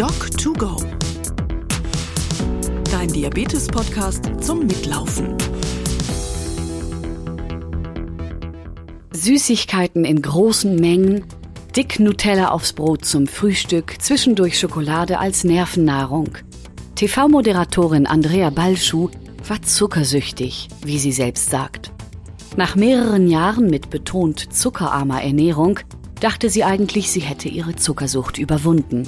Doc2Go. Dein Diabetes-Podcast zum Mitlaufen. Süßigkeiten in großen Mengen, dick Nutella aufs Brot zum Frühstück, zwischendurch Schokolade als Nervennahrung. TV-Moderatorin Andrea Balschuh war zuckersüchtig, wie sie selbst sagt. Nach mehreren Jahren mit betont zuckerarmer Ernährung dachte sie eigentlich, sie hätte ihre Zuckersucht überwunden.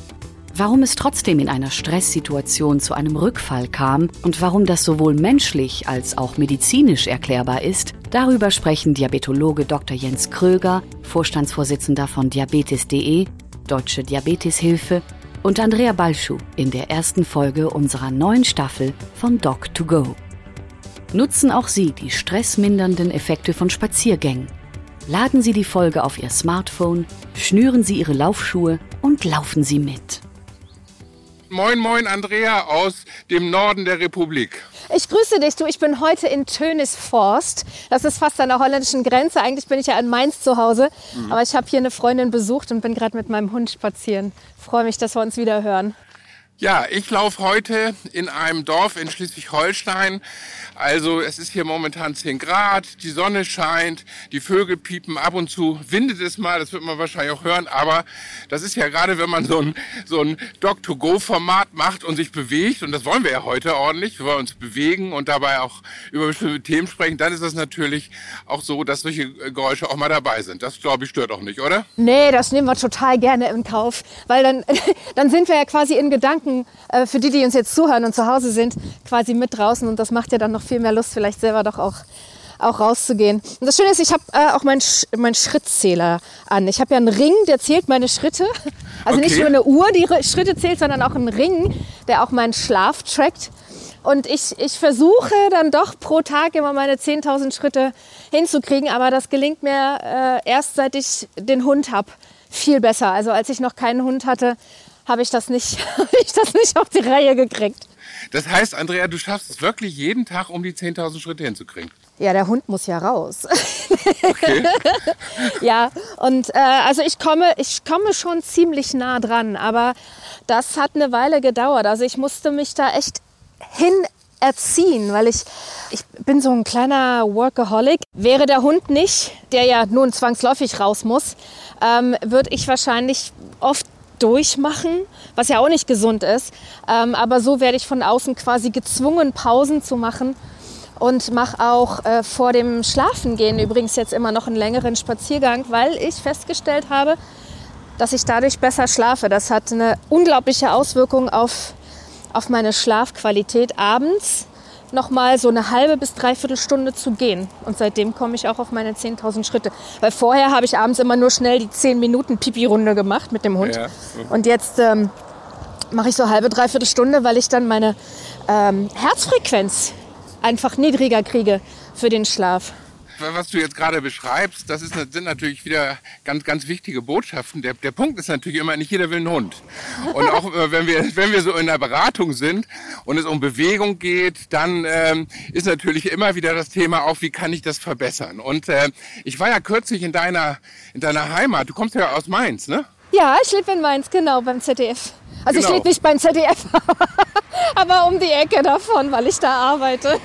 Warum es trotzdem in einer Stresssituation zu einem Rückfall kam und warum das sowohl menschlich als auch medizinisch erklärbar ist, darüber sprechen Diabetologe Dr. Jens Kröger, Vorstandsvorsitzender von Diabetes.de, Deutsche Diabeteshilfe und Andrea Balschuh in der ersten Folge unserer neuen Staffel von Doc2Go. Nutzen auch Sie die stressmindernden Effekte von Spaziergängen. Laden Sie die Folge auf Ihr Smartphone, schnüren Sie Ihre Laufschuhe und laufen Sie mit. Moin, moin, Andrea aus dem Norden der Republik. Ich grüße dich, du. Ich bin heute in Tönisforst. Das ist fast an der holländischen Grenze. Eigentlich bin ich ja in Mainz zu Hause. Mhm. Aber ich habe hier eine Freundin besucht und bin gerade mit meinem Hund spazieren. Freue mich, dass wir uns wieder hören. Ja, ich laufe heute in einem Dorf in Schleswig-Holstein. Also es ist hier momentan 10 Grad, die Sonne scheint, die Vögel piepen, ab und zu windet es mal, das wird man wahrscheinlich auch hören, aber das ist ja gerade, wenn man so ein, so ein Dog-to-Go-Format macht und sich bewegt, und das wollen wir ja heute ordentlich, wir wollen uns bewegen und dabei auch über bestimmte Themen sprechen, dann ist das natürlich auch so, dass solche Geräusche auch mal dabei sind. Das, glaube ich, stört auch nicht, oder? Nee, das nehmen wir total gerne in Kauf, weil dann, dann sind wir ja quasi in Gedanken Gedanken äh, für die, die uns jetzt zuhören und zu Hause sind, quasi mit draußen. Und das macht ja dann noch viel mehr Lust, vielleicht selber doch auch auch rauszugehen. Und das Schöne ist, ich habe äh, auch meinen Sch mein Schrittzähler an. Ich habe ja einen Ring, der zählt meine Schritte. Also okay. nicht nur eine Uhr, die Schritte zählt, sondern auch einen Ring, der auch meinen Schlaf trackt. Und ich, ich versuche dann doch pro Tag immer meine 10.000 Schritte hinzukriegen, aber das gelingt mir äh, erst seit ich den Hund habe viel besser. Also als ich noch keinen Hund hatte, habe ich das nicht, ich das nicht auf die Reihe gekriegt. Das heißt, Andrea, du schaffst es wirklich jeden Tag, um die 10.000 Schritte hinzukriegen. Ja, der Hund muss ja raus. Okay. ja, und äh, also ich komme, ich komme schon ziemlich nah dran, aber das hat eine Weile gedauert. Also ich musste mich da echt hin erziehen, weil ich, ich bin so ein kleiner Workaholic. Wäre der Hund nicht, der ja nun zwangsläufig raus muss, ähm, würde ich wahrscheinlich oft durchmachen, was ja auch nicht gesund ist. Ähm, aber so werde ich von außen quasi gezwungen, Pausen zu machen und mache auch äh, vor dem Schlafengehen übrigens jetzt immer noch einen längeren Spaziergang, weil ich festgestellt habe, dass ich dadurch besser schlafe. Das hat eine unglaubliche Auswirkung auf, auf meine Schlafqualität abends noch mal so eine halbe bis dreiviertel Stunde zu gehen. Und seitdem komme ich auch auf meine 10.000 Schritte. Weil vorher habe ich abends immer nur schnell die 10 Minuten Pipi-Runde gemacht mit dem Hund. Ja. Und jetzt ähm, mache ich so halbe, dreiviertel Stunde, weil ich dann meine ähm, Herzfrequenz einfach niedriger kriege für den Schlaf was du jetzt gerade beschreibst, das ist, sind natürlich wieder ganz, ganz wichtige Botschaften. Der, der Punkt ist natürlich immer, nicht jeder will einen Hund. Und auch äh, wenn wir, wenn wir so in der Beratung sind und es um Bewegung geht, dann ähm, ist natürlich immer wieder das Thema auch, wie kann ich das verbessern? Und äh, ich war ja kürzlich in deiner, in deiner Heimat. Du kommst ja aus Mainz, ne? Ja, ich lebe in Mainz, genau, beim ZDF. Also genau. ich lebe nicht beim ZDF, aber um die Ecke davon, weil ich da arbeite.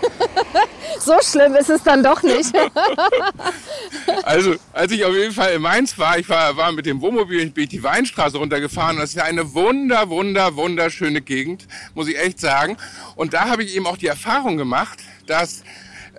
so schlimm ist es dann doch nicht. also, als ich auf jeden Fall in Mainz war, ich war, war mit dem Wohnmobil in die Weinstraße runtergefahren. Das ist ja eine wunder, wunder, wunderschöne Gegend, muss ich echt sagen. Und da habe ich eben auch die Erfahrung gemacht, dass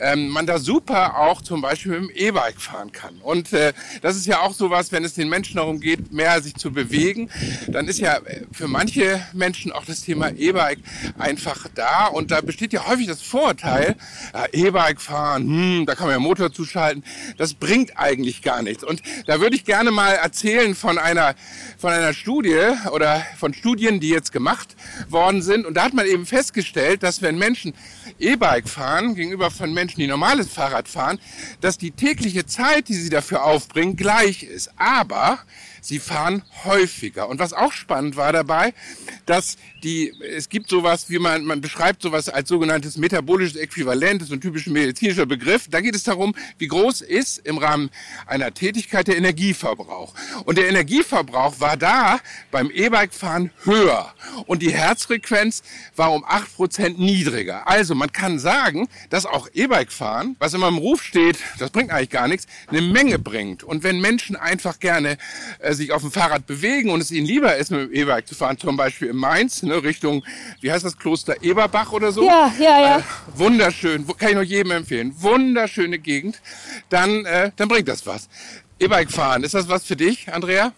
ähm, man da super auch zum Beispiel mit dem E-Bike fahren kann. Und äh, das ist ja auch sowas, wenn es den Menschen darum geht, mehr sich zu bewegen, dann ist ja äh, für manche Menschen auch das Thema E-Bike einfach da. Und da besteht ja häufig das Vorurteil, äh, E-Bike fahren, hm, da kann man ja Motor zuschalten, das bringt eigentlich gar nichts. Und da würde ich gerne mal erzählen von einer, von einer Studie oder von Studien, die jetzt gemacht worden sind. Und da hat man eben festgestellt, dass wenn Menschen E-Bike fahren gegenüber von Menschen, die normales Fahrrad fahren, dass die tägliche Zeit, die sie dafür aufbringen, gleich ist. Aber sie fahren häufiger. Und was auch spannend war dabei, dass die, es gibt sowas, wie man, man beschreibt sowas als sogenanntes metabolisches Äquivalent, das ist ein typischer medizinischer Begriff. Da geht es darum, wie groß ist im Rahmen einer Tätigkeit der Energieverbrauch. Und der Energieverbrauch war da beim E-Bike-Fahren höher. Und die Herzfrequenz war um acht Prozent niedriger. Also man kann sagen, dass auch E-Bike-Fahren, was immer im Ruf steht, das bringt eigentlich gar nichts, eine Menge bringt. Und wenn Menschen einfach gerne äh, sich auf dem Fahrrad bewegen und es ihnen lieber ist, mit dem E-Bike zu fahren, zum Beispiel in Mainz, ne, Richtung, wie heißt das Kloster Eberbach oder so? Ja, ja, ja. Äh, wunderschön, kann ich nur jedem empfehlen. Wunderschöne Gegend. Dann, äh, dann bringt das was. E-Bike fahren, ist das was für dich, Andrea?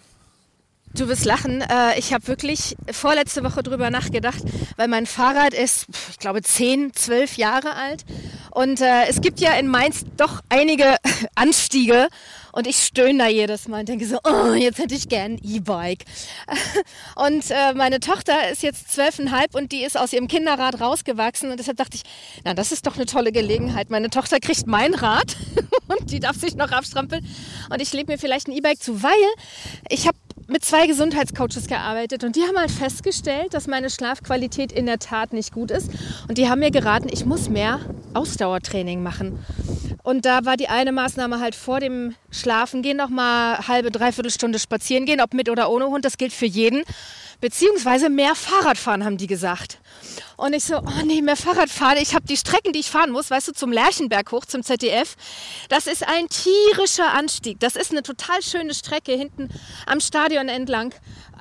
Du wirst lachen. Äh, ich habe wirklich vorletzte Woche drüber nachgedacht, weil mein Fahrrad ist, ich glaube, 10, 12 Jahre alt. Und äh, es gibt ja in Mainz doch einige Anstiege. Und ich stöhne da jedes Mal und denke so, oh, jetzt hätte ich gern ein E-Bike. Und äh, meine Tochter ist jetzt zwölfeinhalb und die ist aus ihrem Kinderrad rausgewachsen. Und deshalb dachte ich, na, das ist doch eine tolle Gelegenheit. Meine Tochter kriegt mein Rad und die darf sich noch abstrampeln. Und ich lege mir vielleicht ein E-Bike zu, weil ich habe mit zwei Gesundheitscoaches gearbeitet und die haben halt festgestellt, dass meine Schlafqualität in der Tat nicht gut ist. Und die haben mir geraten, ich muss mehr Ausdauertraining machen. Und da war die eine Maßnahme halt vor dem Schlafen gehen, noch mal halbe, dreiviertel Stunde spazieren gehen, ob mit oder ohne Hund, das gilt für jeden. Beziehungsweise mehr Fahrrad fahren, haben die gesagt. Und ich so, oh nee, mehr Fahrrad fahren. Ich habe die Strecken, die ich fahren muss, weißt du, zum Lerchenberg hoch, zum ZDF. Das ist ein tierischer Anstieg. Das ist eine total schöne Strecke hinten am Stadion entlang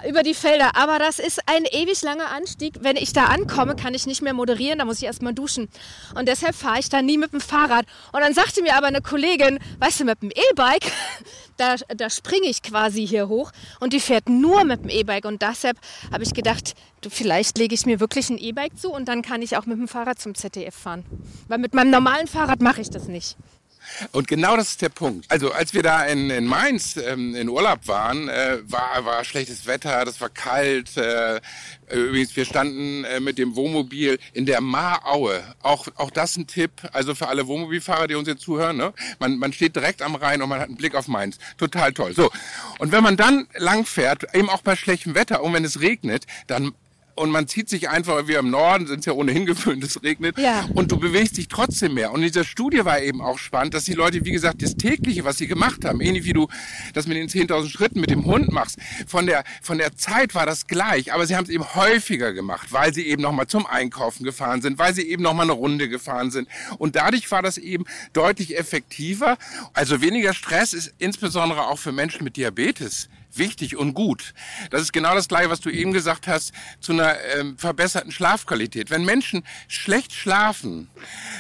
über die Felder. Aber das ist ein ewig langer Anstieg. Wenn ich da ankomme, kann ich nicht mehr moderieren. Da muss ich erstmal duschen. Und deshalb fahre ich da nie mit dem Fahrrad. Und dann sagte mir aber eine Kollegin, weißt du, mit dem E-Bike, da, da springe ich quasi hier hoch. Und die fährt nur mit dem E-Bike. Und deshalb habe ich gedacht, vielleicht lege ich mir wirklich ein E-Bike zu und dann kann ich auch mit dem Fahrrad zum ZDF fahren. Weil mit meinem normalen Fahrrad mache ich das nicht. Und genau das ist der Punkt. Also als wir da in, in Mainz ähm, in Urlaub waren, äh, war, war schlechtes Wetter, das war kalt. Äh, übrigens, wir standen äh, mit dem Wohnmobil in der Maraue. Auch, auch das ein Tipp, also für alle Wohnmobilfahrer, die uns jetzt zuhören. Ne? Man, man steht direkt am Rhein und man hat einen Blick auf Mainz. Total toll. So, und wenn man dann lang fährt, eben auch bei schlechtem Wetter und wenn es regnet, dann und man zieht sich einfach, wir im Norden sind es ja ohnehin gewöhnt, es regnet ja. und du bewegst dich trotzdem mehr. Und in dieser Studie war eben auch spannend, dass die Leute, wie gesagt, das tägliche, was sie gemacht haben, ähnlich wie du das mit den 10.000 Schritten mit dem Hund machst, von der, von der Zeit war das gleich, aber sie haben es eben häufiger gemacht, weil sie eben nochmal zum Einkaufen gefahren sind, weil sie eben nochmal eine Runde gefahren sind. Und dadurch war das eben deutlich effektiver. Also weniger Stress ist insbesondere auch für Menschen mit Diabetes wichtig und gut. Das ist genau das Gleiche, was du eben gesagt hast, zu einer ähm, verbesserten Schlafqualität. Wenn Menschen schlecht schlafen,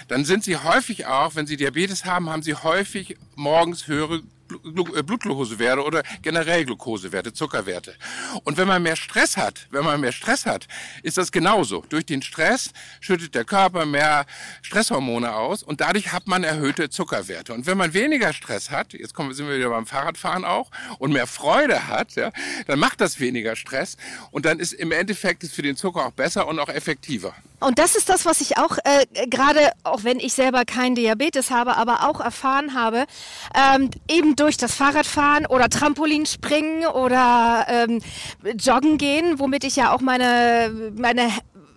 dann sind sie häufig auch, wenn sie Diabetes haben, haben sie häufig morgens höhere Blutglukosewerte oder generell Glukosewerte, Zuckerwerte. Und wenn man mehr Stress hat, wenn man mehr Stress hat, ist das genauso. Durch den Stress schüttet der Körper mehr Stresshormone aus und dadurch hat man erhöhte Zuckerwerte. Und wenn man weniger Stress hat, jetzt kommen, sind wir wieder beim Fahrradfahren auch, und mehr Freude hat, ja, dann macht das weniger Stress und dann ist im Endeffekt ist für den Zucker auch besser und auch effektiver. Und das ist das, was ich auch äh, gerade, auch wenn ich selber keinen Diabetes habe, aber auch erfahren habe, ähm, eben durch das Fahrradfahren oder Trampolinspringen oder ähm, Joggen gehen, womit ich ja auch meine, meine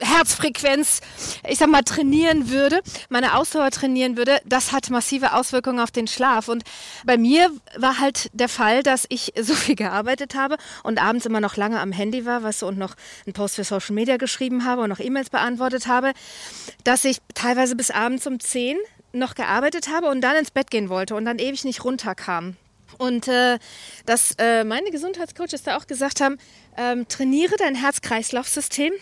Herzfrequenz, ich sag mal, trainieren würde, meine Ausdauer trainieren würde, das hat massive Auswirkungen auf den Schlaf. Und bei mir war halt der Fall, dass ich so viel gearbeitet habe und abends immer noch lange am Handy war, weißt du, und noch einen Post für Social Media geschrieben habe und noch E-Mails beantwortet habe, dass ich teilweise bis abends um 10 noch gearbeitet habe und dann ins Bett gehen wollte und dann ewig nicht runterkam. Und äh, dass äh, meine Gesundheitscoaches da auch gesagt haben, ähm, trainiere dein Herz-Kreislauf-System.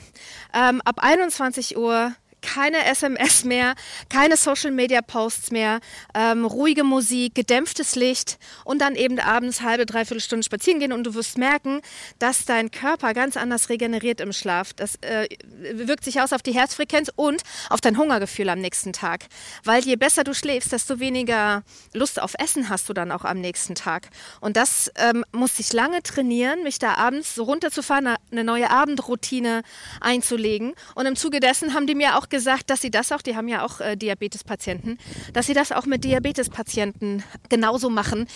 Ähm, ab 21 Uhr keine SMS mehr, keine Social Media Posts mehr, ähm, ruhige Musik, gedämpftes Licht und dann eben abends halbe, dreiviertel Stunden spazieren gehen und du wirst merken, dass dein Körper ganz anders regeneriert im Schlaf. Das äh, wirkt sich aus auf die Herzfrequenz und auf dein Hungergefühl am nächsten Tag. Weil je besser du schläfst, desto weniger Lust auf Essen hast du dann auch am nächsten Tag. Und das ähm, musste ich lange trainieren, mich da abends so runterzufahren, eine neue Abendroutine einzulegen. Und im Zuge dessen haben die mir auch gesagt, dass sie das auch, die haben ja auch äh, Diabetespatienten, dass sie das auch mit Diabetespatienten genauso machen,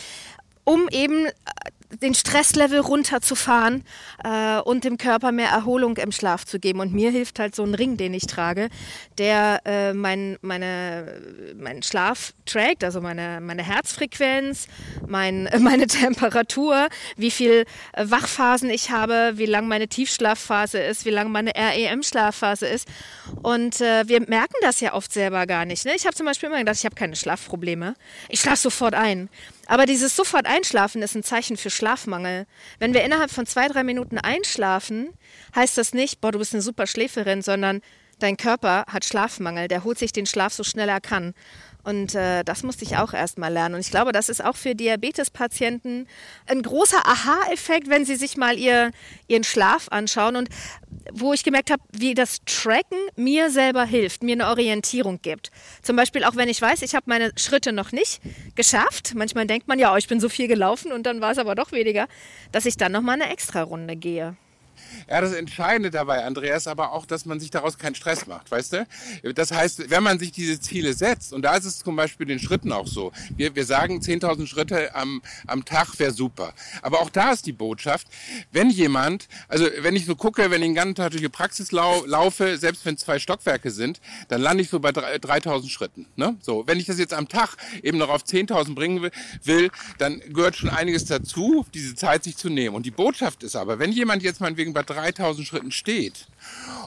um eben äh, den Stresslevel runterzufahren äh, und dem Körper mehr Erholung im Schlaf zu geben. Und mir hilft halt so ein Ring, den ich trage, der äh, mein, meine, meinen Schlaf trackt, also meine, meine Herzfrequenz, mein, meine Temperatur, wie viel äh, Wachphasen ich habe, wie lang meine Tiefschlafphase ist, wie lang meine REM-Schlafphase ist. Und äh, wir merken das ja oft selber gar nicht. Ne? Ich habe zum Beispiel immer gedacht, ich habe keine Schlafprobleme. Ich schlafe sofort ein. Aber dieses sofort Einschlafen ist ein Zeichen für Schlafmangel. Wenn wir innerhalb von zwei, drei Minuten einschlafen, heißt das nicht, boah, du bist eine super Schläferin, sondern dein Körper hat Schlafmangel. Der holt sich den Schlaf so schnell er kann. Und äh, das musste ich auch erst mal lernen. Und ich glaube, das ist auch für Diabetespatienten ein großer Aha-Effekt, wenn sie sich mal ihr, ihren Schlaf anschauen. Und wo ich gemerkt habe, wie das Tracken mir selber hilft, mir eine Orientierung gibt. Zum Beispiel auch wenn ich weiß, ich habe meine Schritte noch nicht geschafft. Manchmal denkt man ja, oh, ich bin so viel gelaufen und dann war es aber doch weniger, dass ich dann noch mal eine extra Runde gehe. Ja, das Entscheidende dabei, Andreas, aber auch, dass man sich daraus keinen Stress macht, weißt du? Das heißt, wenn man sich diese Ziele setzt, und da ist es zum Beispiel den Schritten auch so, wir, wir sagen 10.000 Schritte am, am Tag wäre super. Aber auch da ist die Botschaft, wenn jemand, also wenn ich so gucke, wenn ich den ganzen Tag durch die Praxis lau laufe, selbst wenn zwei Stockwerke sind, dann lande ich so bei 3.000 Schritten. Ne? So, wenn ich das jetzt am Tag eben noch auf 10.000 bringen will, dann gehört schon einiges dazu, diese Zeit sich zu nehmen. Und die Botschaft ist aber, wenn jemand jetzt meinetwegen bei 3000 Schritten steht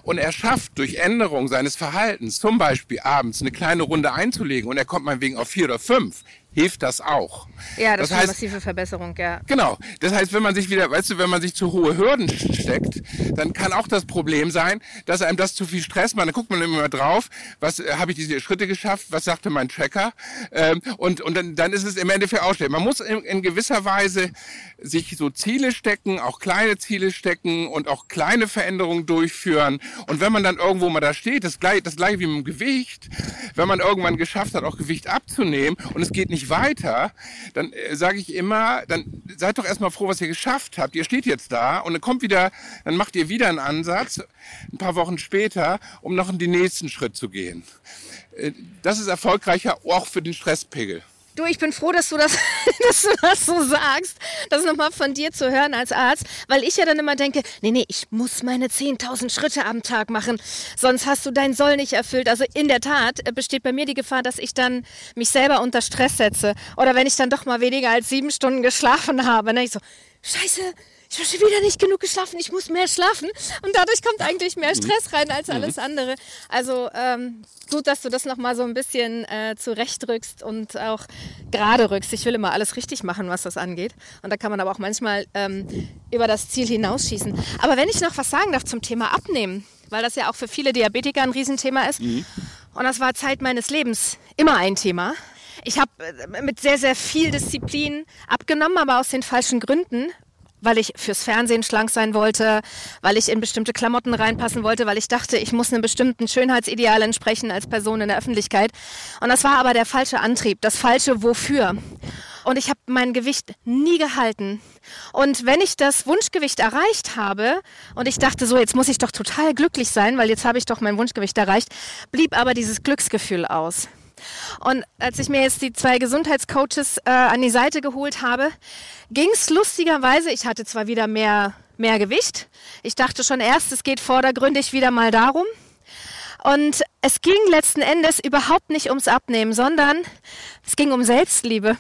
und er schafft durch Änderung seines Verhaltens, zum Beispiel abends eine kleine Runde einzulegen und er kommt meinetwegen auf vier oder fünf, hilft das auch. Ja, das, das ist eine massive Verbesserung, ja. Genau. Das heißt, wenn man sich wieder, weißt du, wenn man sich zu hohe Hürden steckt, dann kann auch das Problem sein, dass einem das zu viel Stress macht. Dann guckt man immer drauf, was äh, habe ich diese Schritte geschafft, was sagte mein Tracker ähm, und, und dann, dann ist es im Endeffekt ausstellen. Man muss in, in gewisser Weise sich so Ziele stecken, auch kleine Ziele stecken und auch kleine Veränderungen durchführen. Und wenn man dann irgendwo mal da steht, das gleiche, das gleiche wie mit dem Gewicht, wenn man irgendwann geschafft hat, auch Gewicht abzunehmen und es geht nicht weiter, dann äh, sage ich immer, dann seid doch erstmal froh, was ihr geschafft habt. Ihr steht jetzt da und dann kommt wieder, dann macht ihr wieder einen Ansatz, ein paar Wochen später, um noch in den nächsten Schritt zu gehen. Äh, das ist erfolgreicher auch für den Stresspegel. Du, ich bin froh, dass du das, dass du das so sagst. Das nochmal von dir zu hören als Arzt, weil ich ja dann immer denke, nee, nee, ich muss meine 10.000 Schritte am Tag machen, sonst hast du dein Soll nicht erfüllt. Also in der Tat besteht bei mir die Gefahr, dass ich dann mich selber unter Stress setze. Oder wenn ich dann doch mal weniger als sieben Stunden geschlafen habe, dann ich so, scheiße, ich habe schon wieder nicht genug geschlafen, ich muss mehr schlafen. Und dadurch kommt eigentlich mehr Stress rein als alles andere. Also ähm, gut, dass du das nochmal so ein bisschen äh, zurechtrückst und auch gerade rückst. Ich will immer alles richtig machen, was das angeht. Und da kann man aber auch manchmal ähm, über das Ziel hinausschießen. Aber wenn ich noch was sagen darf zum Thema Abnehmen, weil das ja auch für viele Diabetiker ein Riesenthema ist. Mhm. Und das war Zeit meines Lebens immer ein Thema. Ich habe äh, mit sehr, sehr viel Disziplin abgenommen, aber aus den falschen Gründen weil ich fürs Fernsehen schlank sein wollte, weil ich in bestimmte Klamotten reinpassen wollte, weil ich dachte, ich muss einem bestimmten Schönheitsideal entsprechen als Person in der Öffentlichkeit. Und das war aber der falsche Antrieb, das falsche Wofür. Und ich habe mein Gewicht nie gehalten. Und wenn ich das Wunschgewicht erreicht habe und ich dachte so, jetzt muss ich doch total glücklich sein, weil jetzt habe ich doch mein Wunschgewicht erreicht, blieb aber dieses Glücksgefühl aus. Und als ich mir jetzt die zwei Gesundheitscoaches äh, an die Seite geholt habe, ging es lustigerweise, ich hatte zwar wieder mehr, mehr Gewicht, ich dachte schon erst, es geht vordergründig wieder mal darum, und es ging letzten Endes überhaupt nicht ums Abnehmen, sondern es ging um Selbstliebe.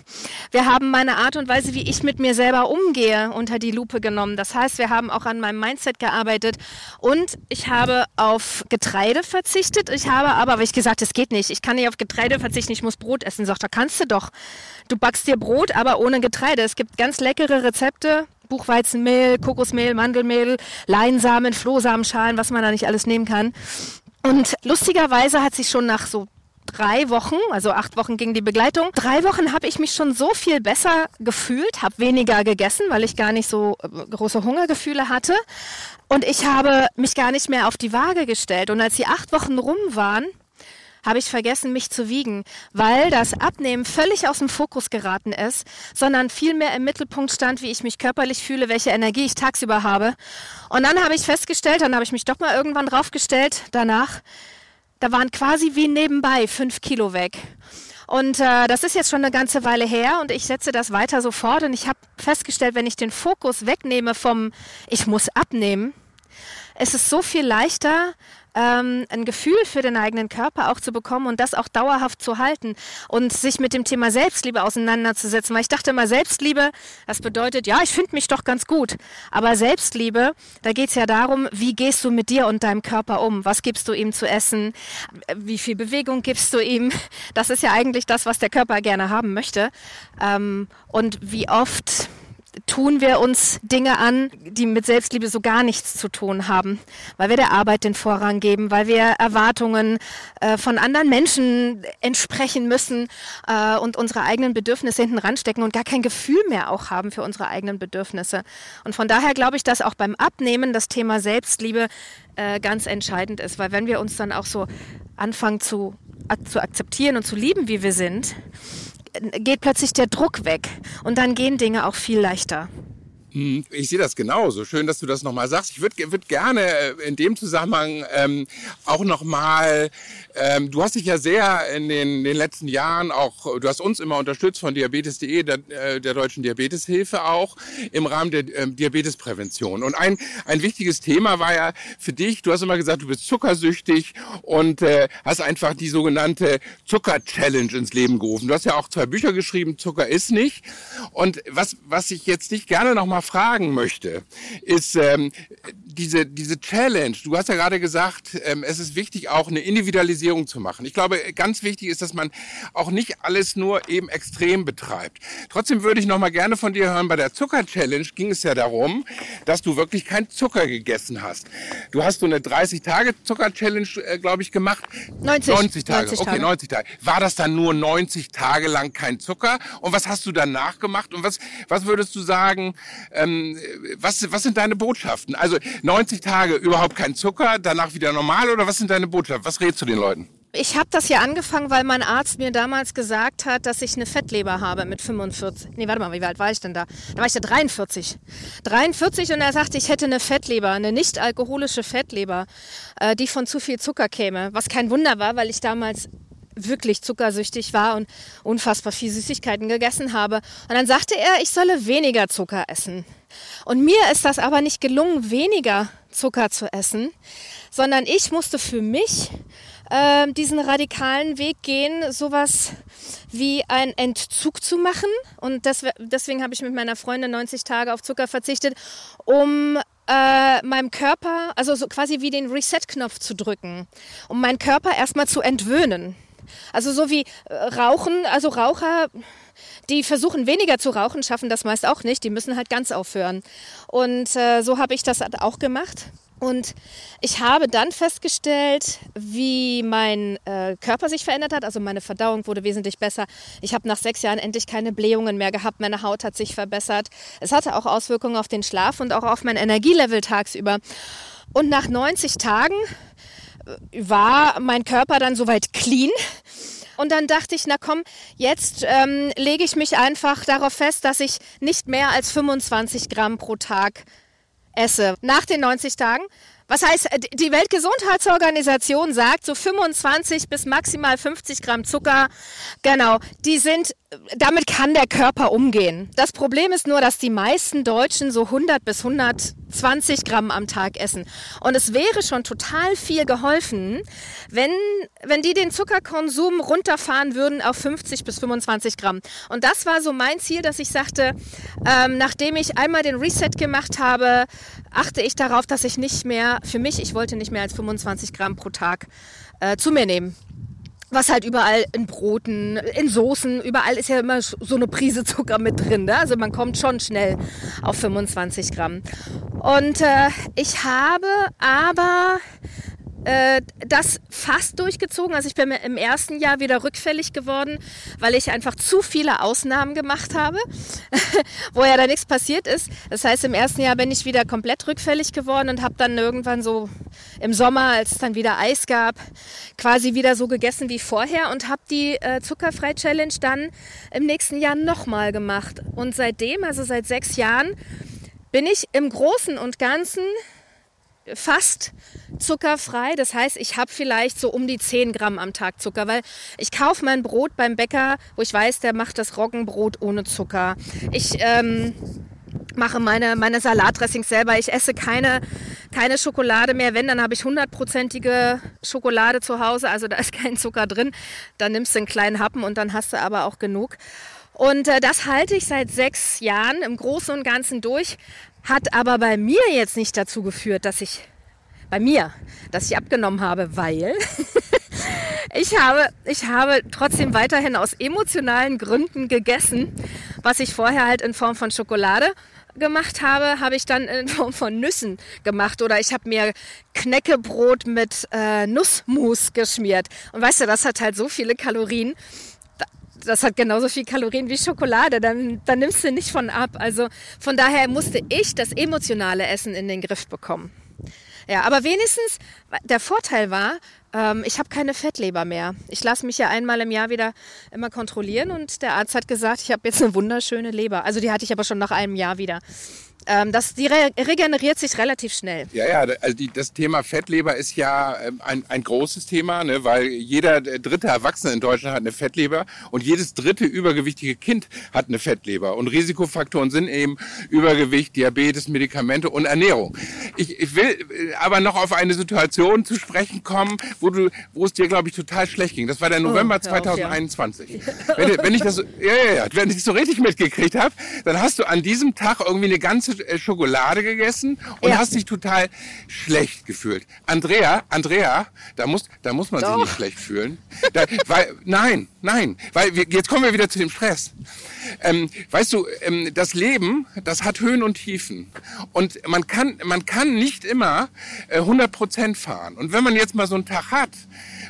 Wir haben meine Art und Weise, wie ich mit mir selber umgehe, unter die Lupe genommen. Das heißt, wir haben auch an meinem Mindset gearbeitet und ich habe auf Getreide verzichtet. Ich habe aber, habe ich gesagt, es geht nicht. Ich kann nicht auf Getreide verzichten, ich muss Brot essen. Sagt, da kannst du doch. Du backst dir Brot, aber ohne Getreide. Es gibt ganz leckere Rezepte, Buchweizenmehl, Kokosmehl, Mandelmehl, Leinsamen, Flohsamenschalen, was man da nicht alles nehmen kann. Und lustigerweise hat sich schon nach so drei Wochen, also acht Wochen ging die Begleitung, drei Wochen habe ich mich schon so viel besser gefühlt, habe weniger gegessen, weil ich gar nicht so äh, große Hungergefühle hatte. Und ich habe mich gar nicht mehr auf die Waage gestellt. Und als die acht Wochen rum waren, habe ich vergessen, mich zu wiegen, weil das Abnehmen völlig aus dem Fokus geraten ist, sondern vielmehr im Mittelpunkt stand, wie ich mich körperlich fühle, welche Energie ich tagsüber habe. Und dann habe ich festgestellt, dann habe ich mich doch mal irgendwann draufgestellt, danach, da waren quasi wie nebenbei fünf Kilo weg. Und äh, das ist jetzt schon eine ganze Weile her und ich setze das weiter so fort. Und ich habe festgestellt, wenn ich den Fokus wegnehme vom Ich muss abnehmen, ist es so viel leichter, ähm, ein Gefühl für den eigenen Körper auch zu bekommen und das auch dauerhaft zu halten und sich mit dem Thema Selbstliebe auseinanderzusetzen. Weil ich dachte immer, Selbstliebe, das bedeutet, ja, ich finde mich doch ganz gut. Aber Selbstliebe, da geht es ja darum, wie gehst du mit dir und deinem Körper um? Was gibst du ihm zu essen? Wie viel Bewegung gibst du ihm? Das ist ja eigentlich das, was der Körper gerne haben möchte. Ähm, und wie oft tun wir uns Dinge an, die mit Selbstliebe so gar nichts zu tun haben, weil wir der Arbeit den Vorrang geben, weil wir Erwartungen äh, von anderen Menschen entsprechen müssen äh, und unsere eigenen Bedürfnisse hinten ranstecken und gar kein Gefühl mehr auch haben für unsere eigenen Bedürfnisse. Und von daher glaube ich, dass auch beim Abnehmen das Thema Selbstliebe äh, ganz entscheidend ist, weil wenn wir uns dann auch so anfangen zu, zu akzeptieren und zu lieben, wie wir sind, geht plötzlich der Druck weg und dann gehen Dinge auch viel leichter. Hm, ich sehe das genauso. Schön, dass du das nochmal sagst. Ich würde würd gerne äh, in dem Zusammenhang ähm, auch nochmal, ähm, du hast dich ja sehr in den, den letzten Jahren auch, du hast uns immer unterstützt von diabetes.de, der, äh, der Deutschen Diabeteshilfe auch, im Rahmen der ähm, Diabetesprävention. Und ein, ein wichtiges Thema war ja für dich, du hast immer gesagt, du bist zuckersüchtig und äh, hast einfach die sogenannte Zucker-Challenge ins Leben gerufen. Du hast ja auch zwei Bücher geschrieben, Zucker ist nicht. Und was, was ich jetzt dich gerne nochmal fragen möchte, ist ähm, diese, diese Challenge. Du hast ja gerade gesagt, ähm, es ist wichtig, auch eine Individualisierung zu machen. Ich glaube, ganz wichtig ist, dass man auch nicht alles nur eben extrem betreibt. Trotzdem würde ich noch mal gerne von dir hören, bei der Zucker-Challenge ging es ja darum, dass du wirklich kein Zucker gegessen hast. Du hast so eine 30-Tage-Zucker-Challenge, äh, glaube ich, gemacht. 90. 90 Tage. 90 okay, Tage. 90 Tage. War das dann nur 90 Tage lang kein Zucker? Und was hast du danach gemacht? Und was, was würdest du sagen, ähm, was, was sind deine Botschaften? Also 90 Tage überhaupt kein Zucker, danach wieder normal oder was sind deine Botschaften? Was rätst du den Leuten? Ich habe das ja angefangen, weil mein Arzt mir damals gesagt hat, dass ich eine Fettleber habe mit 45. Nee, warte mal, wie alt war ich denn da? Da war ich ja 43. 43 und er sagte, ich hätte eine Fettleber, eine nicht alkoholische Fettleber, äh, die von zu viel Zucker käme. Was kein Wunder war, weil ich damals wirklich zuckersüchtig war und unfassbar viel Süßigkeiten gegessen habe. Und dann sagte er, ich solle weniger Zucker essen. Und mir ist das aber nicht gelungen, weniger Zucker zu essen, sondern ich musste für mich äh, diesen radikalen Weg gehen, sowas wie ein Entzug zu machen. Und das, deswegen habe ich mit meiner Freundin 90 Tage auf Zucker verzichtet, um äh, meinem Körper, also so quasi wie den Reset-Knopf zu drücken, um meinen Körper erstmal zu entwöhnen. Also so wie äh, Rauchen, also Raucher, die versuchen weniger zu rauchen, schaffen das meist auch nicht. Die müssen halt ganz aufhören. Und äh, so habe ich das auch gemacht. Und ich habe dann festgestellt, wie mein äh, Körper sich verändert hat. Also meine Verdauung wurde wesentlich besser. Ich habe nach sechs Jahren endlich keine Blähungen mehr gehabt. Meine Haut hat sich verbessert. Es hatte auch Auswirkungen auf den Schlaf und auch auf mein Energielevel tagsüber. Und nach 90 Tagen war mein Körper dann soweit clean. Und dann dachte ich, na komm, jetzt ähm, lege ich mich einfach darauf fest, dass ich nicht mehr als 25 Gramm pro Tag esse. Nach den 90 Tagen. Was heißt, äh, die Weltgesundheitsorganisation sagt, so 25 bis maximal 50 Gramm Zucker, genau, die sind damit kann der Körper umgehen. Das Problem ist nur, dass die meisten Deutschen so 100 bis 120 Gramm am Tag essen. Und es wäre schon total viel geholfen, wenn, wenn die den Zuckerkonsum runterfahren würden auf 50 bis 25 Gramm. Und das war so mein Ziel, dass ich sagte, ähm, nachdem ich einmal den Reset gemacht habe, achte ich darauf, dass ich nicht mehr, für mich, ich wollte nicht mehr als 25 Gramm pro Tag äh, zu mir nehmen was halt überall in Broten, in Soßen, überall ist ja immer so eine Prise Zucker mit drin. Ne? Also man kommt schon schnell auf 25 Gramm. Und äh, ich habe aber äh, das fast durchgezogen. Also ich bin im ersten Jahr wieder rückfällig geworden, weil ich einfach zu viele Ausnahmen gemacht habe, wo ja da nichts passiert ist. Das heißt, im ersten Jahr bin ich wieder komplett rückfällig geworden und habe dann irgendwann so im Sommer, als es dann wieder Eis gab, quasi wieder so gegessen wie vorher und habe die äh, Zuckerfrei-Challenge dann im nächsten Jahr nochmal gemacht. Und seitdem, also seit sechs Jahren, bin ich im Großen und Ganzen fast zuckerfrei. Das heißt, ich habe vielleicht so um die 10 Gramm am Tag Zucker, weil ich kaufe mein Brot beim Bäcker, wo ich weiß, der macht das Roggenbrot ohne Zucker. Ich ähm, mache meine, meine Salatdressings selber. Ich esse keine, keine Schokolade mehr. Wenn, dann habe ich hundertprozentige Schokolade zu Hause. Also da ist kein Zucker drin. Dann nimmst du einen kleinen Happen und dann hast du aber auch genug. Und äh, das halte ich seit sechs Jahren im Großen und Ganzen durch. Hat aber bei mir jetzt nicht dazu geführt, dass ich bei mir, dass ich abgenommen habe, weil ich habe, ich habe trotzdem weiterhin aus emotionalen Gründen gegessen, was ich vorher halt in Form von Schokolade gemacht habe, habe ich dann in Form von Nüssen gemacht oder ich habe mir Knäckebrot mit äh, Nussmus geschmiert. Und weißt du, das hat halt so viele Kalorien das hat genauso viel Kalorien wie Schokolade, dann, dann nimmst du nicht von ab. Also von daher musste ich das emotionale Essen in den Griff bekommen. Ja, aber wenigstens, der Vorteil war, ähm, ich habe keine Fettleber mehr. Ich lasse mich ja einmal im Jahr wieder immer kontrollieren und der Arzt hat gesagt, ich habe jetzt eine wunderschöne Leber. Also die hatte ich aber schon nach einem Jahr wieder ähm, das, die re regeneriert sich relativ schnell. Ja, ja, also die, das Thema Fettleber ist ja ähm, ein, ein großes Thema, ne, weil jeder dritte Erwachsene in Deutschland hat eine Fettleber und jedes dritte übergewichtige Kind hat eine Fettleber. Und Risikofaktoren sind eben Übergewicht, Diabetes, Medikamente und Ernährung. Ich, ich will äh, aber noch auf eine Situation zu sprechen kommen, wo, du, wo es dir, glaube ich, total schlecht ging. Das war der oh, November oh, 2021. Auf, ja. wenn, wenn ich das, ja, ja, ja, wenn ich das so richtig mitgekriegt habe, dann hast du an diesem Tag irgendwie eine ganze äh, Schokolade gegessen und ja. hast dich total schlecht gefühlt. Andrea, Andrea, da muss, da muss man Doch. sich nicht schlecht fühlen. Da, weil, nein, nein, weil wir, jetzt kommen wir wieder zu dem Stress. Ähm, weißt du, ähm, das Leben, das hat Höhen und Tiefen. Und man kann, man kann nicht immer äh, 100 Prozent fahren. Und wenn man jetzt mal so einen Tag hat,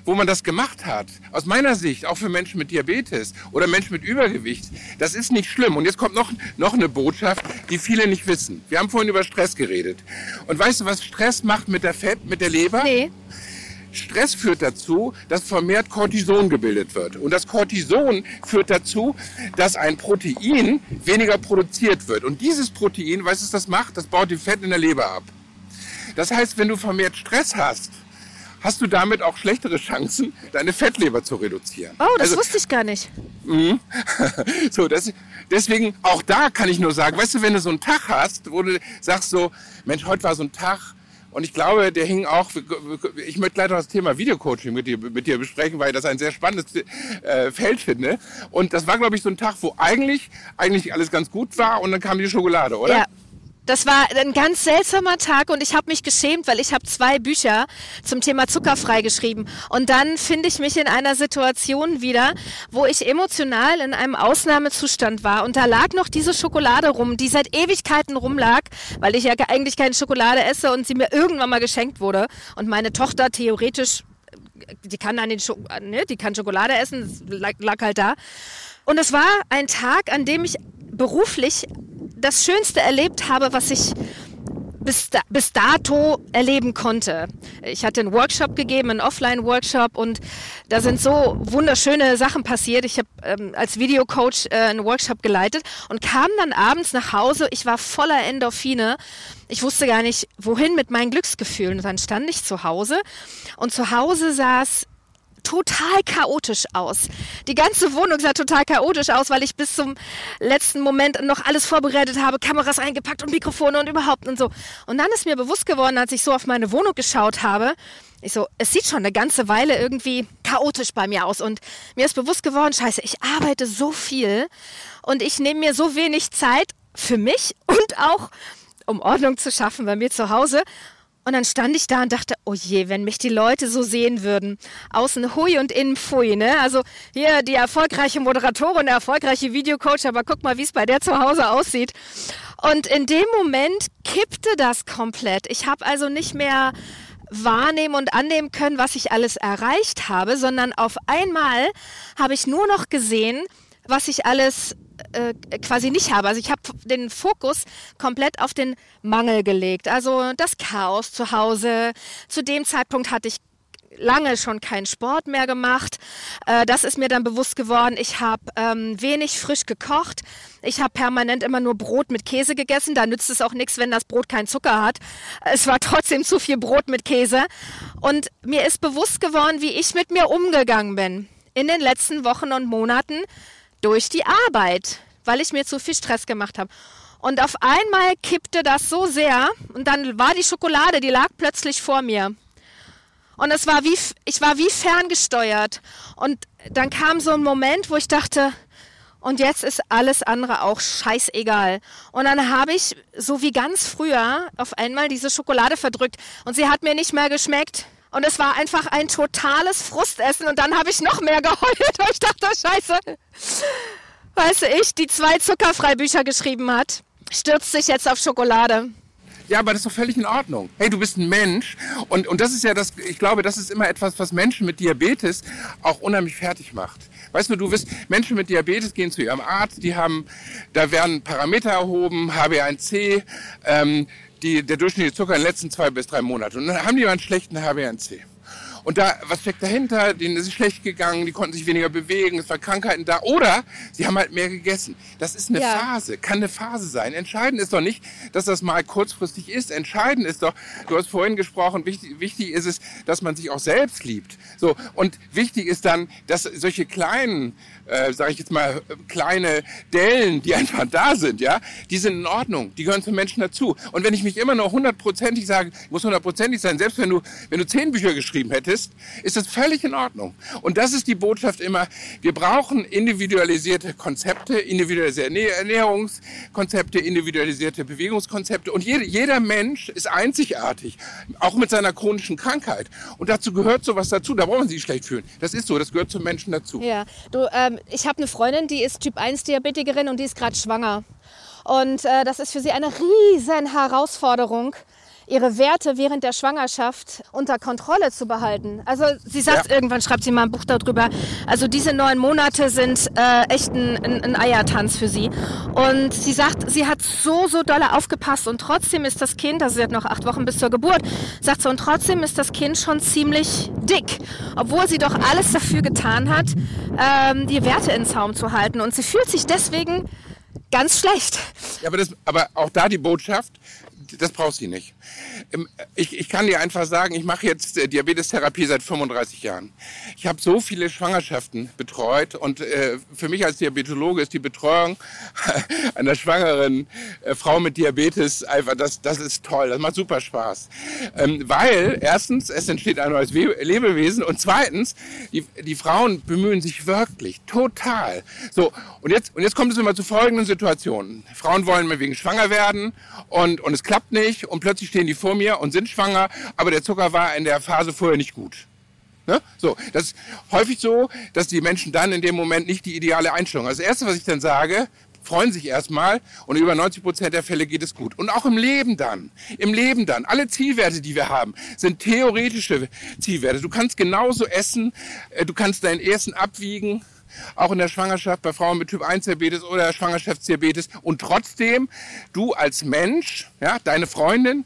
wo man das gemacht hat, aus meiner Sicht, auch für Menschen mit Diabetes oder Menschen mit Übergewicht, das ist nicht schlimm. Und jetzt kommt noch, noch eine Botschaft, die viele nicht wissen. Wir haben vorhin über Stress geredet. Und weißt du, was Stress macht mit der Fett, mit der Leber? Nee. Stress führt dazu, dass vermehrt Cortison gebildet wird. Und das Cortison führt dazu, dass ein Protein weniger produziert wird. Und dieses Protein, weißt du, was das macht? Das baut die Fett in der Leber ab. Das heißt, wenn du vermehrt Stress hast, hast du damit auch schlechtere Chancen, deine Fettleber zu reduzieren. Oh, das also, wusste ich gar nicht. Mh, so, das, deswegen, auch da kann ich nur sagen, weißt du, wenn du so einen Tag hast, wo du sagst so, Mensch, heute war so ein Tag, und ich glaube, der hing auch, ich möchte leider das Thema Videocoaching mit dir, mit dir besprechen, weil ich das ein sehr spannendes äh, Feld finde. Und das war, glaube ich, so ein Tag, wo eigentlich, eigentlich alles ganz gut war und dann kam die Schokolade, oder? Ja, das war ein ganz seltsamer Tag und ich habe mich geschämt, weil ich habe zwei Bücher zum Thema zuckerfrei geschrieben. Und dann finde ich mich in einer Situation wieder, wo ich emotional in einem Ausnahmezustand war. Und da lag noch diese Schokolade rum, die seit Ewigkeiten rumlag, weil ich ja eigentlich keine Schokolade esse und sie mir irgendwann mal geschenkt wurde. Und meine Tochter theoretisch, die kann, an den Scho ne, die kann Schokolade essen, lag, lag halt da. Und es war ein Tag, an dem ich beruflich das Schönste erlebt habe, was ich bis, da, bis dato erleben konnte. Ich hatte einen Workshop gegeben, einen Offline-Workshop und da sind so wunderschöne Sachen passiert. Ich habe ähm, als Videocoach äh, einen Workshop geleitet und kam dann abends nach Hause. Ich war voller Endorphine. Ich wusste gar nicht, wohin mit meinen Glücksgefühlen. Und dann stand ich zu Hause und zu Hause saß total chaotisch aus. Die ganze Wohnung sah total chaotisch aus, weil ich bis zum letzten Moment noch alles vorbereitet habe, Kameras eingepackt und Mikrofone und überhaupt und so. Und dann ist mir bewusst geworden, als ich so auf meine Wohnung geschaut habe, ich so, es sieht schon eine ganze Weile irgendwie chaotisch bei mir aus. Und mir ist bewusst geworden, scheiße, ich arbeite so viel und ich nehme mir so wenig Zeit für mich und auch um Ordnung zu schaffen bei mir zu Hause. Und dann stand ich da und dachte, oh je, wenn mich die Leute so sehen würden. Außen hui und innen pfui, ne? Also hier die erfolgreiche Moderatorin, der erfolgreiche Videocoach, aber guck mal, wie es bei der zu Hause aussieht. Und in dem Moment kippte das komplett. Ich habe also nicht mehr wahrnehmen und annehmen können, was ich alles erreicht habe, sondern auf einmal habe ich nur noch gesehen, was ich alles äh, quasi nicht habe. Also ich habe den Fokus komplett auf den Mangel gelegt. Also das Chaos zu Hause. Zu dem Zeitpunkt hatte ich lange schon keinen Sport mehr gemacht. Äh, das ist mir dann bewusst geworden. Ich habe ähm, wenig frisch gekocht. Ich habe permanent immer nur Brot mit Käse gegessen. Da nützt es auch nichts, wenn das Brot keinen Zucker hat. Es war trotzdem zu viel Brot mit Käse. Und mir ist bewusst geworden, wie ich mit mir umgegangen bin in den letzten Wochen und Monaten durch die Arbeit, weil ich mir zu viel Stress gemacht habe. Und auf einmal kippte das so sehr und dann war die Schokolade, die lag plötzlich vor mir. Und es war wie, ich war wie ferngesteuert. Und dann kam so ein Moment, wo ich dachte, und jetzt ist alles andere auch scheißegal. Und dann habe ich, so wie ganz früher, auf einmal diese Schokolade verdrückt. Und sie hat mir nicht mehr geschmeckt. Und es war einfach ein totales Frustessen. Und dann habe ich noch mehr geheult, weil ich dachte, scheiße. Weißt ich, die zwei Zuckerfreibücher geschrieben hat, stürzt sich jetzt auf Schokolade. Ja, aber das ist doch völlig in Ordnung. Hey, du bist ein Mensch und, und das ist ja das, ich glaube, das ist immer etwas, was Menschen mit Diabetes auch unheimlich fertig macht. Weißt du, du wirst, Menschen mit Diabetes gehen zu ihrem Arzt, die haben, da werden Parameter erhoben, HbA1c, ähm, die, der durchschnittliche Zucker in den letzten zwei bis drei Monaten. Und dann haben die mal einen schlechten HbA1c. Und da, was steckt dahinter? Denen ist es schlecht gegangen, die konnten sich weniger bewegen, es waren Krankheiten da. Oder sie haben halt mehr gegessen. Das ist eine ja. Phase, kann eine Phase sein. Entscheidend ist doch nicht, dass das mal kurzfristig ist. Entscheidend ist doch, du hast vorhin gesprochen, wichtig, wichtig ist es, dass man sich auch selbst liebt. So, und wichtig ist dann, dass solche kleinen äh, sage ich jetzt mal, kleine Dellen, die einfach da sind, ja, die sind in Ordnung, die gehören zum Menschen dazu. Und wenn ich mich immer nur hundertprozentig sage, muss hundertprozentig sein, selbst wenn du, wenn du zehn Bücher geschrieben hättest, ist das völlig in Ordnung. Und das ist die Botschaft immer, wir brauchen individualisierte Konzepte, individualisierte Ernährungskonzepte, individualisierte Bewegungskonzepte. Und jeder, jeder Mensch ist einzigartig, auch mit seiner chronischen Krankheit. Und dazu gehört sowas dazu, da brauchen Sie sich schlecht fühlen. Das ist so, das gehört zum Menschen dazu. Ja, du, ähm, ich habe eine Freundin, die ist Typ 1 Diabetikerin und die ist gerade schwanger. Und äh, das ist für sie eine riesen Herausforderung, ihre Werte während der Schwangerschaft unter Kontrolle zu behalten. Also sie sagt ja. irgendwann, schreibt sie mal ein Buch darüber, also diese neun Monate sind äh, echt ein, ein, ein, Eiertanz für sie. Und sie sagt, sie hat so, so dolle aufgepasst und trotzdem ist das Kind, also sie hat noch acht Wochen bis zur Geburt, sagt sie, und trotzdem ist das Kind schon ziemlich dick, obwohl sie doch alles dafür getan hat, ähm, die Werte in Zaum zu halten. Und sie fühlt sich deswegen ganz schlecht. Ja, aber, das, aber auch da die Botschaft, das brauchst du nicht. Ähm, ich, ich kann dir einfach sagen, ich mache jetzt äh, Diabetestherapie seit 35 Jahren. Ich habe so viele Schwangerschaften betreut und äh, für mich als Diabetologe ist die Betreuung einer schwangeren äh, Frau mit Diabetes einfach, das, das ist toll, das macht super Spaß. Ähm, weil erstens, es entsteht ein neues Lebewesen und zweitens, die, die Frauen bemühen sich wirklich total. So, und jetzt, und jetzt kommt es immer zu folgenden Situationen. Frauen wollen wegen schwanger werden und, und es klappt nicht und plötzlich stehen die vor mir und sind schwanger, aber der Zucker war in der Phase vorher nicht gut. Ne? So, das ist häufig so, dass die Menschen dann in dem Moment nicht die ideale Einstellung. Also das Erste, was ich dann sage, freuen sich erstmal und über 90 Prozent der Fälle geht es gut. Und auch im Leben dann, im Leben dann, alle Zielwerte, die wir haben, sind theoretische Zielwerte. Du kannst genauso essen, äh, du kannst deinen Essen abwiegen, auch in der Schwangerschaft bei Frauen mit Typ 1 Diabetes oder Schwangerschaftsdiabetes. Und trotzdem du als Mensch, ja, deine Freundin,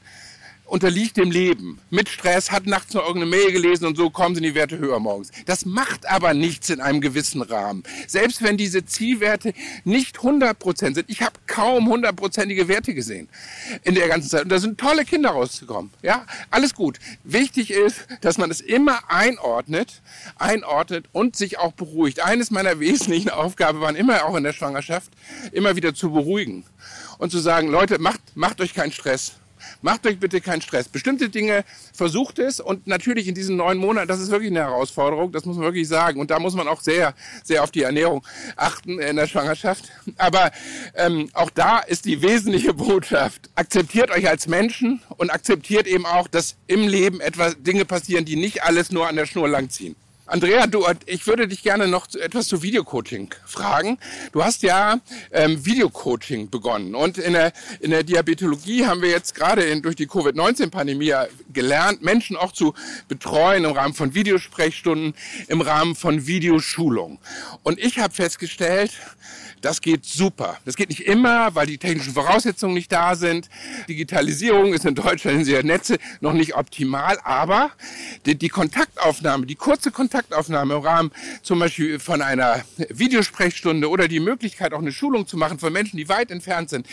unterliegt dem Leben. Mit Stress, hat nachts noch irgendeine Mail gelesen und so kommen sie die Werte höher morgens. Das macht aber nichts in einem gewissen Rahmen. Selbst wenn diese Zielwerte nicht 100% sind. Ich habe kaum hundertprozentige Werte gesehen in der ganzen Zeit. Und da sind tolle Kinder rausgekommen. Ja, alles gut. Wichtig ist, dass man es immer einordnet, einordnet und sich auch beruhigt. Eines meiner wesentlichen Aufgaben waren immer auch in der Schwangerschaft, immer wieder zu beruhigen und zu sagen, Leute, macht, macht euch keinen Stress. Macht euch bitte keinen Stress. Bestimmte Dinge versucht es und natürlich in diesen neun Monaten, das ist wirklich eine Herausforderung, das muss man wirklich sagen. Und da muss man auch sehr, sehr auf die Ernährung achten in der Schwangerschaft. Aber ähm, auch da ist die wesentliche Botschaft. Akzeptiert euch als Menschen und akzeptiert eben auch, dass im Leben etwas Dinge passieren, die nicht alles nur an der Schnur langziehen. Andrea, du, ich würde dich gerne noch etwas zu Videocoaching fragen. Du hast ja ähm, Videocoaching begonnen und in der, in der Diabetologie haben wir jetzt gerade in, durch die Covid-19-Pandemie gelernt, Menschen auch zu betreuen im Rahmen von Videosprechstunden, im Rahmen von Videoschulung. Und ich habe festgestellt, Das geht super. Das geht nicht immer, weil die technischen Voraussetzungen nicht da sind. Digitalisierung ist in Deutschland in sehr Netze noch nicht optimal, aber die, die Kontaktaufnahme, die kurze Kontaktaufnahme im Rahmen zum Beispiel von einer Videosprechstunde oder die Möglichkeit auch eine Schulung zu machen von Menschen, die weit entfernt sind,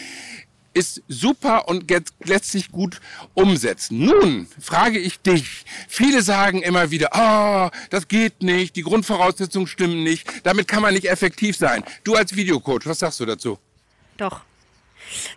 ist super und lässt sich gut umsetzen. Nun frage ich dich. Viele sagen immer wieder, ah, oh, das geht nicht, die Grundvoraussetzungen stimmen nicht, damit kann man nicht effektiv sein. Du als Videocoach, was sagst du dazu? Doch,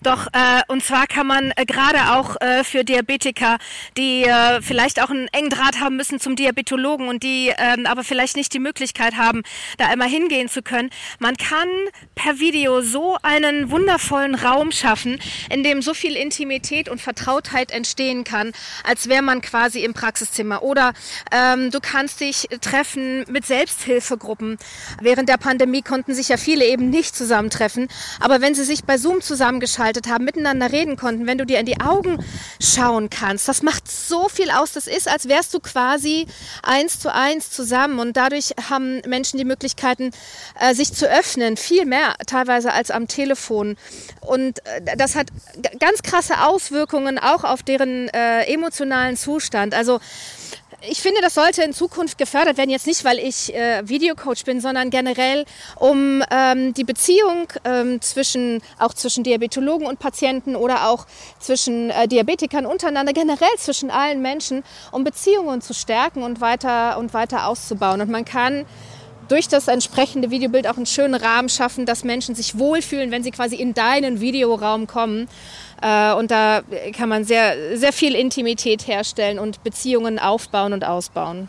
doch, äh, und zwar kann man äh, gerade auch äh, für Diabetiker, die äh, vielleicht auch einen engen Draht haben müssen zum Diabetologen und die ähm, aber vielleicht nicht die Möglichkeit haben, da immer hingehen zu können, man kann per Video so einen wundervollen Raum schaffen, in dem so viel Intimität und Vertrautheit entstehen kann, als wäre man quasi im Praxiszimmer. Oder ähm, du kannst dich treffen mit Selbsthilfegruppen. Während der Pandemie konnten sich ja viele eben nicht zusammentreffen, aber wenn sie sich bei Zoom zusammen zusammengeschaltet haben, miteinander reden konnten, wenn du dir in die Augen schauen kannst, das macht so viel aus. Das ist, als wärst du quasi eins zu eins zusammen. Und dadurch haben Menschen die Möglichkeiten, äh, sich zu öffnen, viel mehr teilweise als am Telefon. Und äh, das hat ganz krasse Auswirkungen auch auf deren äh, emotionalen Zustand. Also ich finde, das sollte in Zukunft gefördert werden. Jetzt nicht, weil ich äh, Videocoach bin, sondern generell, um ähm, die Beziehung ähm, zwischen, auch zwischen Diabetologen und Patienten oder auch zwischen äh, Diabetikern untereinander, generell zwischen allen Menschen, um Beziehungen zu stärken und weiter, und weiter auszubauen. Und man kann durch das entsprechende Videobild auch einen schönen Rahmen schaffen, dass Menschen sich wohlfühlen, wenn sie quasi in deinen Videoraum kommen. Äh, und da kann man sehr, sehr viel Intimität herstellen und Beziehungen aufbauen und ausbauen.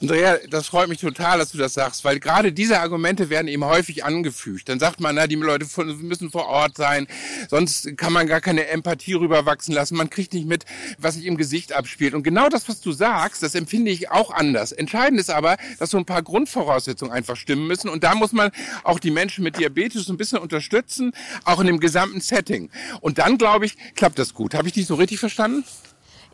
Andrea, das freut mich total, dass du das sagst, weil gerade diese Argumente werden eben häufig angefügt. Dann sagt man, na, die Leute müssen vor Ort sein, sonst kann man gar keine Empathie rüberwachsen lassen. Man kriegt nicht mit, was sich im Gesicht abspielt. Und genau das, was du sagst, das empfinde ich auch anders. Entscheidend ist aber, dass so ein paar Grundvoraussetzungen einfach stimmen müssen. Und da muss man auch die Menschen mit Diabetes ein bisschen unterstützen, auch in dem gesamten Setting. Und dann, glaube ich, klappt das gut. Habe ich dich so richtig verstanden?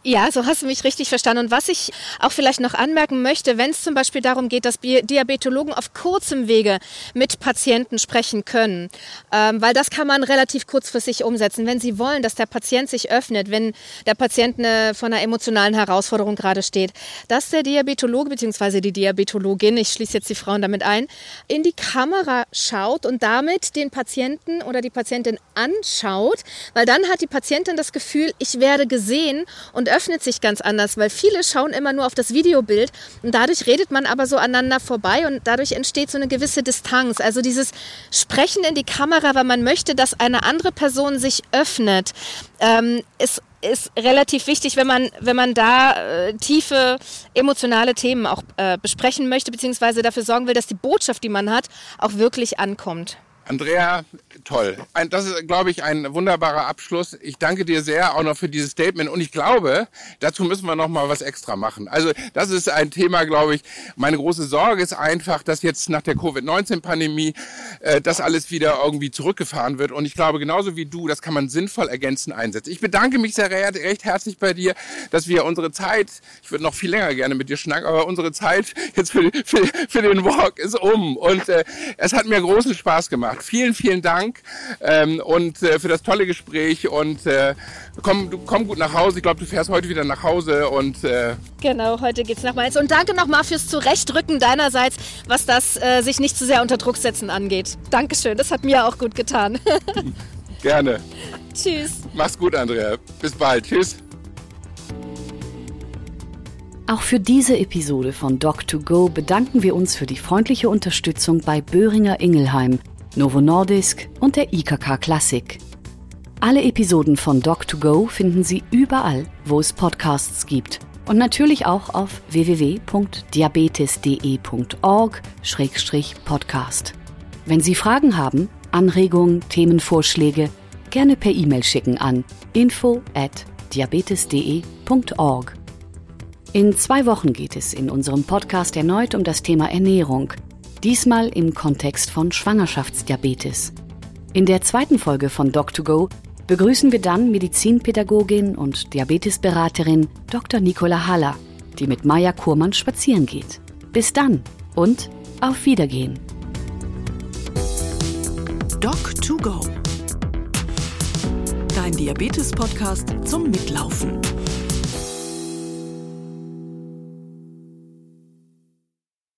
Ja, so hast du mich richtig verstanden. Und was ich auch vielleicht noch anmerken möchte, wenn es zum Beispiel darum geht, dass Diabetologen auf kurzem Wege mit Patienten sprechen können, ähm, weil das kann man relativ kurzfristig umsetzen. Wenn sie wollen, dass der Patient sich öffnet, wenn der Patient eine, vor einer emotionalen Herausforderung gerade steht, dass der Diabetologe bzw. die Diabetologin, ich schließe jetzt die Frauen damit ein, in die Kamera schaut und damit den Patienten oder die Patientin anschaut, weil dann hat die Patientin das Gefühl, ich werde gesehen und öffnet sich ganz anders, weil viele schauen immer nur auf das Videobild und dadurch redet man aber so aneinander vorbei und dadurch entsteht so eine gewisse Distanz. Also dieses Sprechen in die Kamera, weil man möchte, dass eine andere Person sich öffnet, ähm, ist ist relativ wichtig, wenn man, wenn man da äh, tiefe emotionale Themen auch äh, besprechen möchte, beziehungsweise dafür sorgen will, dass die Botschaft, die man hat, auch wirklich ankommt. Andrea, toll. Ein, das ist, glaube ich, ein wunderbarer Abschluss. Ich danke dir sehr auch noch für dieses Statement und ich glaube, dazu müssen wir noch mal was extra machen. Also das ist ein Thema, glaube ich. Meine große Sorge ist einfach, dass jetzt nach der Covid-19-Pandemie äh, das alles wieder irgendwie zurückgefahren wird und ich glaube, genauso wie du, das kann man sinnvoll ergänzen einsetzen. Ich bedanke mich sehr recht herzlich bei dir, dass wir unsere Zeit, ich würde noch viel länger gerne mit dir schnacken, aber unsere Zeit jetzt für, für, für den Walk ist um und äh, es hat mir großen Spaß gemacht gemacht. Vielen, vielen Dank ähm, und äh, für das tolle Gespräch und äh, komm, du, komm gut nach Hause. Ich glaube, du fährst heute wieder nach Hause und äh genau, heute geht's nach Mainz. Und danke nochmal fürs Zurechtrücken deinerseits, was das äh, sich nicht zu sehr unter Druck setzen angeht. Dankeschön, das hat mir auch gut getan. Gerne. Tschüss. Mach's gut, Andrea. Bis bald. Tschüss. Auch für diese Episode von Doc2Go bedanken wir uns für die freundliche Unterstützung bei Böhringer Ingelheim Novo Nordisk und der IKK Klassik. Alle Episoden von Doc2Go finden Sie überall, wo es Podcasts gibt und natürlich auch auf www.diabetes.de.org-podcast. Wenn Sie Fragen haben, Anregungen, Themenvorschläge, gerne per E-Mail schicken an info at diabetes.de.org. In zwei Wochen geht es in unserem Podcast erneut um das Thema Ernährung – diesmal im Kontext von Schwangerschaftsdiabetes. In der zweiten Folge von Doc2Go begrüßen wir dann Medizinpädagogin und Diabetesberaterin Dr. Nicola Haller, die mit Maja Kurmann spazieren geht. Bis dann und auf Wiedergehen! Doc2Go. Dein Diabetes-Podcast zum Mitlaufen.